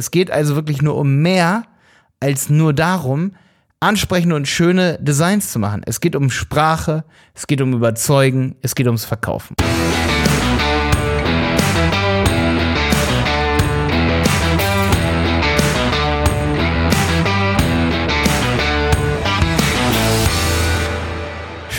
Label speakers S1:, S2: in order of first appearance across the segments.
S1: Es geht also wirklich nur um mehr als nur darum, ansprechende und schöne Designs zu machen. Es geht um Sprache, es geht um Überzeugen, es geht ums Verkaufen.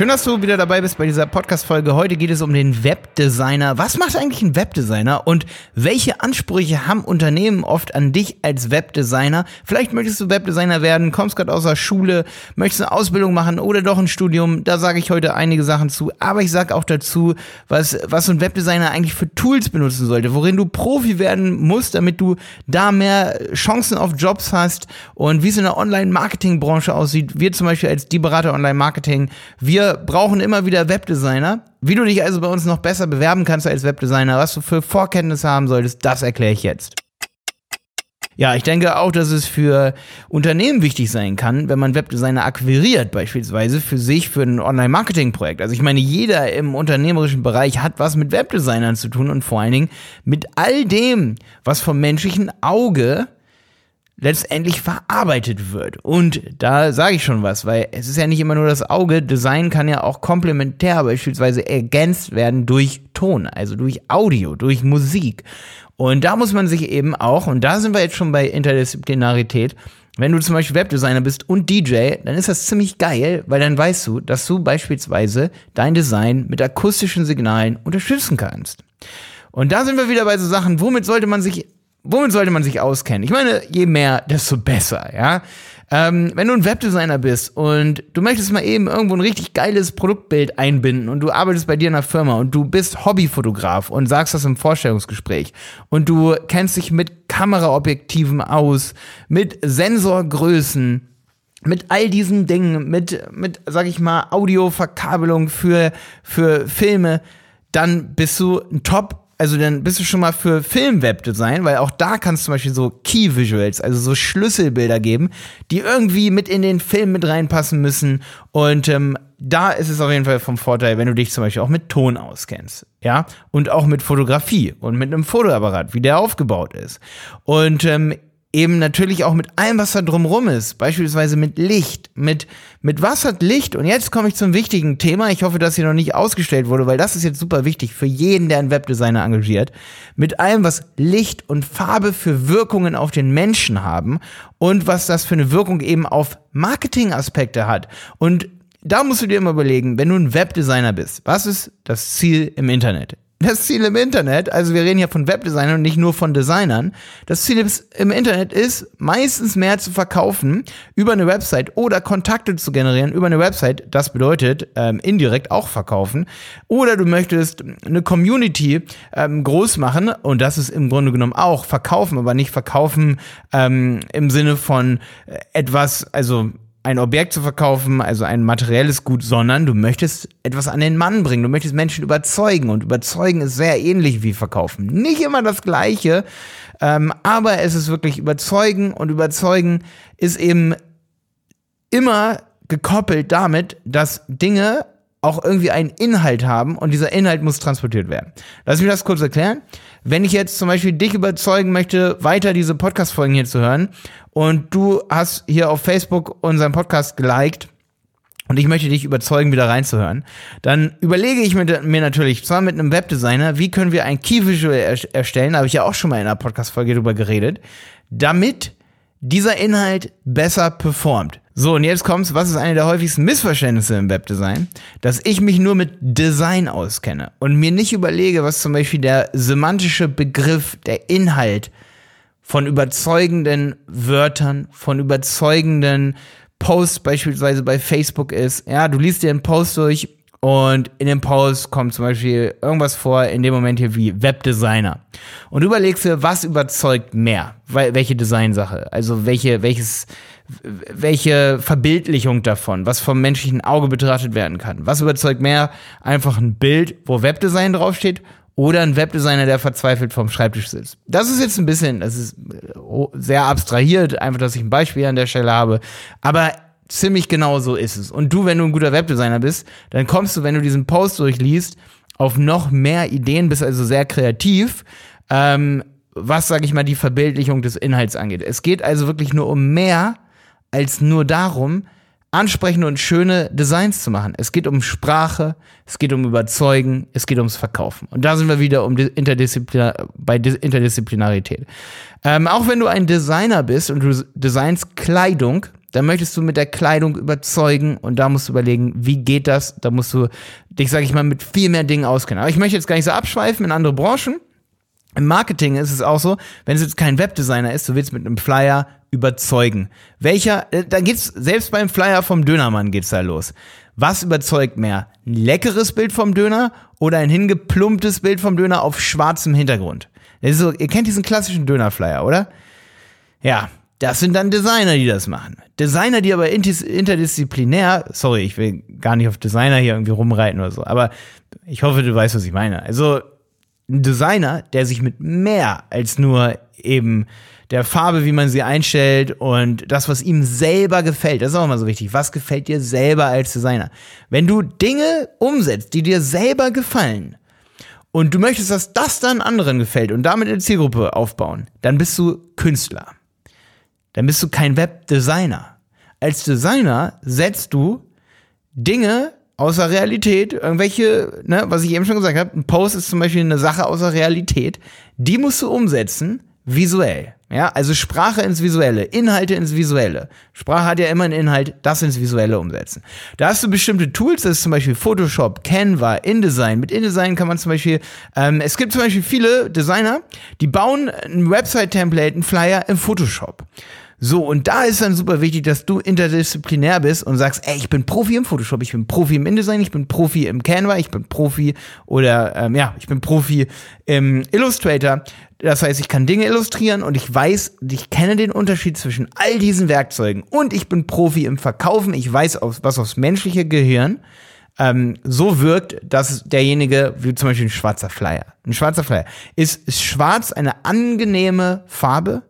S1: Schön, dass du wieder dabei bist bei dieser Podcast-Folge. Heute geht es um den Webdesigner. Was macht eigentlich ein Webdesigner und welche Ansprüche haben Unternehmen oft an dich als Webdesigner? Vielleicht möchtest du Webdesigner werden, kommst gerade aus der Schule, möchtest eine Ausbildung machen oder doch ein Studium. Da sage ich heute einige Sachen zu. Aber ich sage auch dazu, was, was ein Webdesigner eigentlich für Tools benutzen sollte, worin du Profi werden musst, damit du da mehr Chancen auf Jobs hast und wie es in der Online-Marketing-Branche aussieht. Wir zum Beispiel als die Berater Online-Marketing, wir brauchen immer wieder Webdesigner. Wie du dich also bei uns noch besser bewerben kannst als Webdesigner, was du für Vorkenntnisse haben solltest, das erkläre ich jetzt. Ja, ich denke auch, dass es für Unternehmen wichtig sein kann, wenn man Webdesigner akquiriert, beispielsweise für sich, für ein Online-Marketing-Projekt. Also ich meine, jeder im unternehmerischen Bereich hat was mit Webdesignern zu tun und vor allen Dingen mit all dem, was vom menschlichen Auge letztendlich verarbeitet wird. Und da sage ich schon was, weil es ist ja nicht immer nur das Auge, Design kann ja auch komplementär beispielsweise ergänzt werden durch Ton, also durch Audio, durch Musik. Und da muss man sich eben auch, und da sind wir jetzt schon bei Interdisziplinarität, wenn du zum Beispiel Webdesigner bist und DJ, dann ist das ziemlich geil, weil dann weißt du, dass du beispielsweise dein Design mit akustischen Signalen unterstützen kannst. Und da sind wir wieder bei so Sachen, womit sollte man sich womit sollte man sich auskennen? Ich meine, je mehr, desto besser, ja. Ähm, wenn du ein Webdesigner bist und du möchtest mal eben irgendwo ein richtig geiles Produktbild einbinden und du arbeitest bei dir in einer Firma und du bist Hobbyfotograf und sagst das im Vorstellungsgespräch und du kennst dich mit Kameraobjektiven aus, mit Sensorgrößen, mit all diesen Dingen, mit, mit, sag ich mal, Audioverkabelung für, für Filme, dann bist du ein Top also dann bist du schon mal für Film-Webdesign, weil auch da kannst du zum Beispiel so Key Visuals, also so Schlüsselbilder geben, die irgendwie mit in den Film mit reinpassen müssen. Und ähm, da ist es auf jeden Fall vom Vorteil, wenn du dich zum Beispiel auch mit Ton auskennst. Ja, und auch mit Fotografie und mit einem Fotoapparat, wie der aufgebaut ist. Und ähm, eben natürlich auch mit allem, was da drumrum ist. Beispielsweise mit Licht, mit, mit was hat Licht? Und jetzt komme ich zum wichtigen Thema. Ich hoffe, dass hier noch nicht ausgestellt wurde, weil das ist jetzt super wichtig für jeden, der einen Webdesigner engagiert. Mit allem, was Licht und Farbe für Wirkungen auf den Menschen haben und was das für eine Wirkung eben auf Marketingaspekte hat. Und da musst du dir immer überlegen, wenn du ein Webdesigner bist, was ist das Ziel im Internet? Das Ziel im Internet, also wir reden hier von Webdesignern und nicht nur von Designern, das Ziel im Internet ist, meistens mehr zu verkaufen über eine Website oder Kontakte zu generieren über eine Website. Das bedeutet ähm, indirekt auch verkaufen. Oder du möchtest eine Community ähm, groß machen und das ist im Grunde genommen auch verkaufen, aber nicht verkaufen ähm, im Sinne von äh, etwas, also ein Objekt zu verkaufen, also ein materielles Gut, sondern du möchtest etwas an den Mann bringen, du möchtest Menschen überzeugen und überzeugen ist sehr ähnlich wie verkaufen. Nicht immer das gleiche, ähm, aber es ist wirklich überzeugen und überzeugen ist eben immer gekoppelt damit, dass Dinge auch irgendwie einen Inhalt haben und dieser Inhalt muss transportiert werden. Lass mich das kurz erklären. Wenn ich jetzt zum Beispiel dich überzeugen möchte, weiter diese Podcast-Folgen hier zu hören und du hast hier auf Facebook unseren Podcast geliked und ich möchte dich überzeugen, wieder reinzuhören, dann überlege ich mir, mir natürlich, zwar mit einem Webdesigner, wie können wir ein Key Visual er erstellen, habe ich ja auch schon mal in einer Podcast-Folge drüber geredet, damit dieser Inhalt besser performt. So, und jetzt kommt's, was ist eine der häufigsten Missverständnisse im Webdesign? Dass ich mich nur mit Design auskenne und mir nicht überlege, was zum Beispiel der semantische Begriff, der Inhalt von überzeugenden Wörtern, von überzeugenden Posts beispielsweise bei Facebook ist. Ja, du liest dir einen Post durch und in dem Post kommt zum Beispiel irgendwas vor, in dem Moment hier wie Webdesigner. Und du überlegst dir, was überzeugt mehr? Welche Designsache? Also welche, welches, welche Verbildlichung davon, was vom menschlichen Auge betrachtet werden kann. Was überzeugt mehr? Einfach ein Bild, wo Webdesign draufsteht oder ein Webdesigner, der verzweifelt vom Schreibtisch sitzt. Das ist jetzt ein bisschen, das ist äh, sehr abstrahiert, einfach, dass ich ein Beispiel an der Stelle habe. Aber Ziemlich genau so ist es. Und du, wenn du ein guter Webdesigner bist, dann kommst du, wenn du diesen Post durchliest, auf noch mehr Ideen, bist also sehr kreativ, ähm, was, sage ich mal, die Verbildlichung des Inhalts angeht. Es geht also wirklich nur um mehr als nur darum, ansprechende und schöne Designs zu machen. Es geht um Sprache, es geht um Überzeugen, es geht ums Verkaufen. Und da sind wir wieder um Interdisziplinar bei Interdisziplinarität. Ähm, auch wenn du ein Designer bist und du designst Kleidung, dann möchtest du mit der Kleidung überzeugen und da musst du überlegen, wie geht das? Da musst du dich, sag ich mal, mit viel mehr Dingen auskennen. Aber ich möchte jetzt gar nicht so abschweifen in andere Branchen. Im Marketing ist es auch so, wenn es jetzt kein Webdesigner ist, du willst mit einem Flyer überzeugen. Welcher, äh, da geht's, selbst beim Flyer vom Dönermann geht's da los. Was überzeugt mehr? Ein leckeres Bild vom Döner oder ein hingeplumptes Bild vom Döner auf schwarzem Hintergrund? Das ist so, ihr kennt diesen klassischen Dönerflyer, oder? Ja, das sind dann Designer, die das machen. Designer, die aber interdisziplinär, sorry, ich will gar nicht auf Designer hier irgendwie rumreiten oder so, aber ich hoffe, du weißt, was ich meine. Also ein Designer, der sich mit mehr als nur eben der Farbe, wie man sie einstellt und das, was ihm selber gefällt. Das ist auch immer so wichtig. Was gefällt dir selber als Designer? Wenn du Dinge umsetzt, die dir selber gefallen und du möchtest, dass das dann anderen gefällt und damit eine Zielgruppe aufbauen, dann bist du Künstler. Dann bist du kein Webdesigner. Als Designer setzt du Dinge außer Realität, irgendwelche, ne, was ich eben schon gesagt habe, ein Post ist zum Beispiel eine Sache außer Realität, die musst du umsetzen, visuell. Ja, also Sprache ins Visuelle, Inhalte ins Visuelle. Sprache hat ja immer einen Inhalt, das ins Visuelle umsetzen. Da hast du bestimmte Tools, das ist zum Beispiel Photoshop, Canva, InDesign. Mit InDesign kann man zum Beispiel, ähm, es gibt zum Beispiel viele Designer, die bauen ein Website-Template, ein Flyer im Photoshop. So, und da ist dann super wichtig, dass du interdisziplinär bist und sagst, ey, ich bin Profi im Photoshop, ich bin Profi im InDesign, ich bin Profi im Canva, ich bin Profi oder ähm, ja, ich bin Profi im Illustrator. Das heißt, ich kann Dinge illustrieren und ich weiß, ich kenne den Unterschied zwischen all diesen Werkzeugen und ich bin Profi im Verkaufen. Ich weiß, was aufs menschliche Gehirn ähm, so wirkt, dass derjenige, wie zum Beispiel ein schwarzer Flyer. Ein schwarzer Flyer. Ist, ist schwarz eine angenehme Farbe?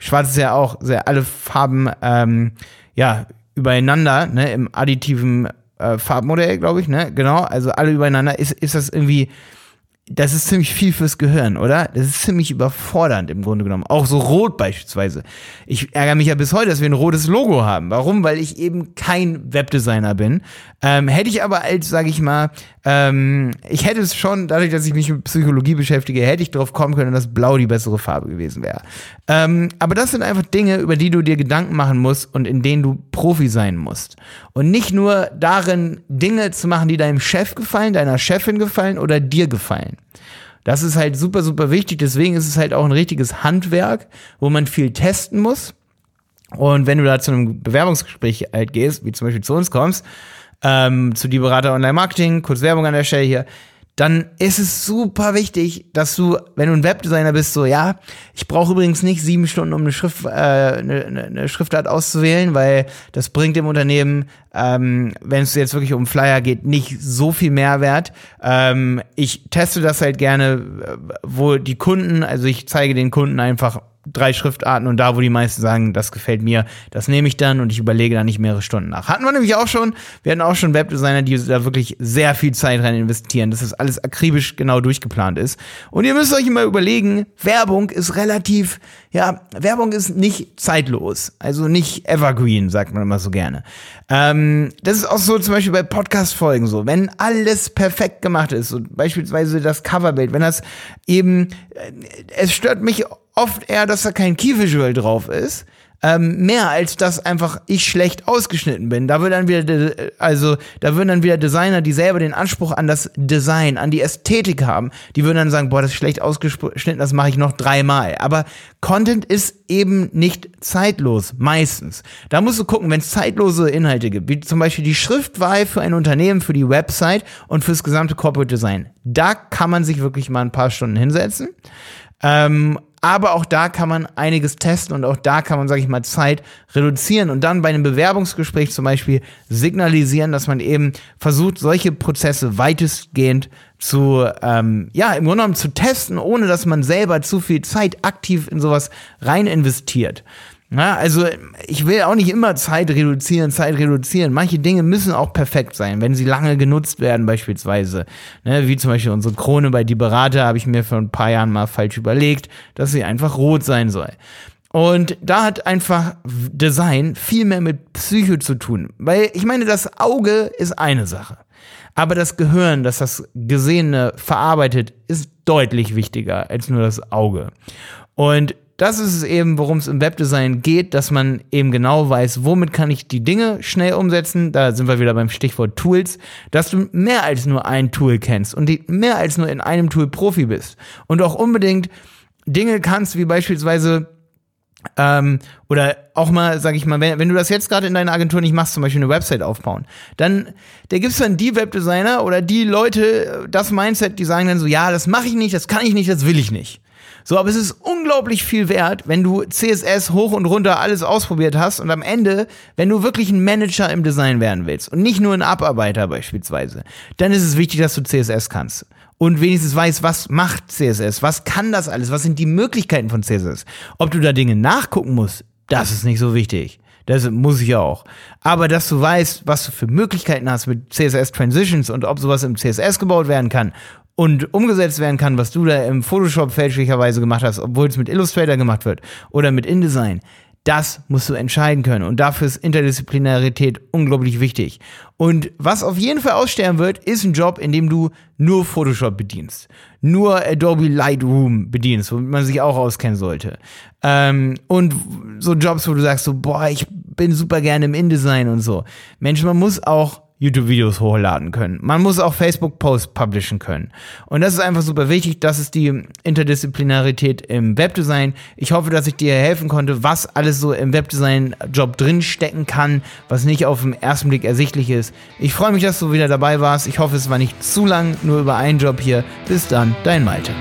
S1: Schwarz ist ja auch sehr alle Farben ähm, ja übereinander, ne, im additiven äh, Farbmodell, glaube ich, ne? Genau, also alle übereinander ist ist das irgendwie das ist ziemlich viel fürs Gehirn, oder? Das ist ziemlich überfordernd im Grunde genommen. Auch so rot beispielsweise. Ich ärgere mich ja bis heute, dass wir ein rotes Logo haben. Warum? Weil ich eben kein Webdesigner bin. Ähm, hätte ich aber als, sage ich mal, ähm, ich hätte es schon, dadurch, dass ich mich mit Psychologie beschäftige, hätte ich darauf kommen können, dass Blau die bessere Farbe gewesen wäre. Ähm, aber das sind einfach Dinge, über die du dir Gedanken machen musst und in denen du Profi sein musst. Und nicht nur darin, Dinge zu machen, die deinem Chef gefallen, deiner Chefin gefallen oder dir gefallen. Das ist halt super, super wichtig. Deswegen ist es halt auch ein richtiges Handwerk, wo man viel testen muss. Und wenn du da zu einem Bewerbungsgespräch halt gehst, wie zum Beispiel zu uns kommst, ähm, zu die Berater Online Marketing, kurz Werbung an der Stelle hier, dann ist es super wichtig, dass du, wenn du ein Webdesigner bist, so, ja, ich brauche übrigens nicht sieben Stunden, um eine, Schrift, äh, eine, eine Schriftart auszuwählen, weil das bringt dem Unternehmen, ähm, wenn es jetzt wirklich um Flyer geht, nicht so viel Mehrwert. Ähm, ich teste das halt gerne, äh, wo die Kunden, also ich zeige den Kunden einfach drei Schriftarten und da, wo die meisten sagen, das gefällt mir, das nehme ich dann und ich überlege da nicht mehrere Stunden nach. Hatten wir nämlich auch schon, wir hatten auch schon Webdesigner, die da wirklich sehr viel Zeit rein investieren, dass das alles akribisch genau durchgeplant ist. Und ihr müsst euch immer überlegen, Werbung ist relativ, ja, Werbung ist nicht zeitlos, also nicht evergreen, sagt man immer so gerne. Ähm, das ist auch so zum Beispiel bei Podcast-Folgen so, wenn alles perfekt gemacht ist, so beispielsweise das Coverbild, wenn das eben, äh, es stört mich oft eher, dass da kein Key-Visual drauf ist. Ähm, mehr als dass einfach ich schlecht ausgeschnitten bin. Da wird dann wieder, also da würden dann wieder Designer, die selber den Anspruch an das Design, an die Ästhetik haben, die würden dann sagen, boah, das ist schlecht ausgeschnitten, das mache ich noch dreimal. Aber Content ist eben nicht zeitlos, meistens. Da musst du gucken, wenn es zeitlose Inhalte gibt, wie zum Beispiel die Schriftwahl für ein Unternehmen, für die Website und fürs gesamte Corporate Design. Da kann man sich wirklich mal ein paar Stunden hinsetzen. Ähm, aber auch da kann man einiges testen und auch da kann man, sage ich mal, Zeit reduzieren und dann bei einem Bewerbungsgespräch zum Beispiel signalisieren, dass man eben versucht, solche Prozesse weitestgehend zu, ähm, ja, im Grunde genommen zu testen, ohne dass man selber zu viel Zeit aktiv in sowas rein investiert. Ja, also ich will auch nicht immer Zeit reduzieren, Zeit reduzieren. Manche Dinge müssen auch perfekt sein, wenn sie lange genutzt werden beispielsweise. Ne, wie zum Beispiel unsere Krone bei Die Berater habe ich mir vor ein paar Jahren mal falsch überlegt, dass sie einfach rot sein soll. Und da hat einfach Design viel mehr mit Psycho zu tun. Weil ich meine, das Auge ist eine Sache. Aber das Gehirn, das das Gesehene verarbeitet, ist deutlich wichtiger als nur das Auge. Und das ist es eben, worum es im Webdesign geht, dass man eben genau weiß, womit kann ich die Dinge schnell umsetzen. Da sind wir wieder beim Stichwort Tools, dass du mehr als nur ein Tool kennst und mehr als nur in einem Tool Profi bist und auch unbedingt Dinge kannst, wie beispielsweise ähm, oder auch mal, sag ich mal, wenn, wenn du das jetzt gerade in deiner Agentur nicht machst, zum Beispiel eine Website aufbauen, dann da gibt's dann die Webdesigner oder die Leute, das Mindset, die sagen dann so, ja, das mache ich nicht, das kann ich nicht, das will ich nicht. So, aber es ist unglaublich viel wert, wenn du CSS hoch und runter alles ausprobiert hast und am Ende, wenn du wirklich ein Manager im Design werden willst und nicht nur ein Abarbeiter beispielsweise, dann ist es wichtig, dass du CSS kannst und wenigstens weiß, was macht CSS, was kann das alles, was sind die Möglichkeiten von CSS. Ob du da Dinge nachgucken musst, das ist nicht so wichtig. Das muss ich auch. Aber dass du weißt, was du für Möglichkeiten hast mit CSS Transitions und ob sowas im CSS gebaut werden kann und umgesetzt werden kann, was du da im Photoshop fälschlicherweise gemacht hast, obwohl es mit Illustrator gemacht wird oder mit InDesign, das musst du entscheiden können. Und dafür ist Interdisziplinarität unglaublich wichtig. Und was auf jeden Fall aussterben wird, ist ein Job, in dem du nur Photoshop bedienst. Nur Adobe Lightroom bedienst, womit man sich auch auskennen sollte. Ähm, und so Jobs, wo du sagst so, boah, ich bin super gerne im InDesign und so. Mensch, man muss auch YouTube-Videos hochladen können. Man muss auch Facebook-Posts publishen können. Und das ist einfach super wichtig. Das ist die Interdisziplinarität im Webdesign. Ich hoffe, dass ich dir helfen konnte, was alles so im Webdesign-Job drinstecken kann, was nicht auf den ersten Blick ersichtlich ist. Ich freue mich, dass du wieder dabei warst. Ich hoffe, es war nicht zu lang, nur über einen Job hier. Bis dann, dein Malte.